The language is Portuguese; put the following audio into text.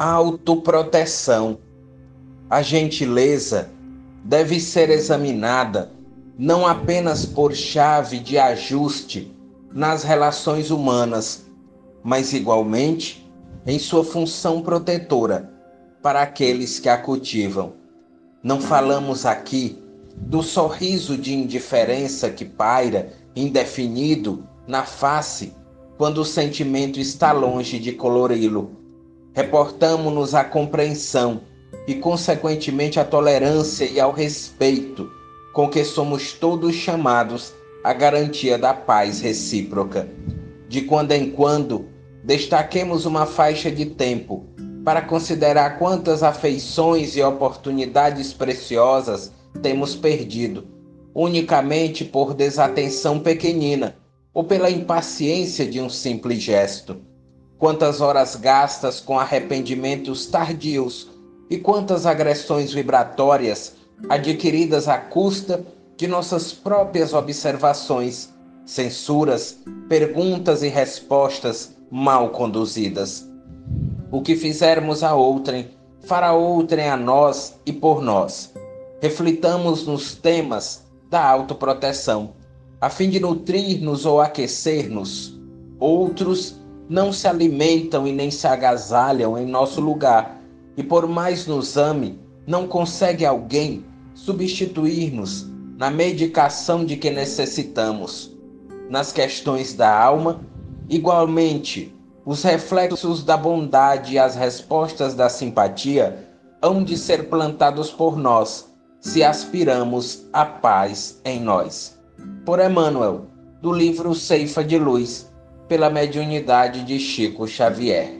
Autoproteção. A gentileza deve ser examinada não apenas por chave de ajuste nas relações humanas, mas igualmente em sua função protetora para aqueles que a cultivam. Não falamos aqui do sorriso de indiferença que paira indefinido na face quando o sentimento está longe de colori-lo. Reportamos-nos à compreensão e, consequentemente, à tolerância e ao respeito com que somos todos chamados à garantia da paz recíproca. De quando em quando, destaquemos uma faixa de tempo para considerar quantas afeições e oportunidades preciosas temos perdido, unicamente por desatenção pequenina ou pela impaciência de um simples gesto. Quantas horas gastas com arrependimentos tardios e quantas agressões vibratórias adquiridas à custa de nossas próprias observações, censuras, perguntas e respostas mal conduzidas. O que fizermos a outrem, fará outrem a nós e por nós. Reflitamos nos temas da autoproteção, a fim de nutrir-nos ou aquecer-nos. Outros não se alimentam e nem se agasalham em nosso lugar, e por mais nos ame, não consegue alguém substituir-nos na medicação de que necessitamos. Nas questões da alma, igualmente, os reflexos da bondade e as respostas da simpatia hão de ser plantados por nós, se aspiramos à paz em nós. Por Emmanuel, do livro Ceifa de Luz, pela mediunidade de Chico Xavier.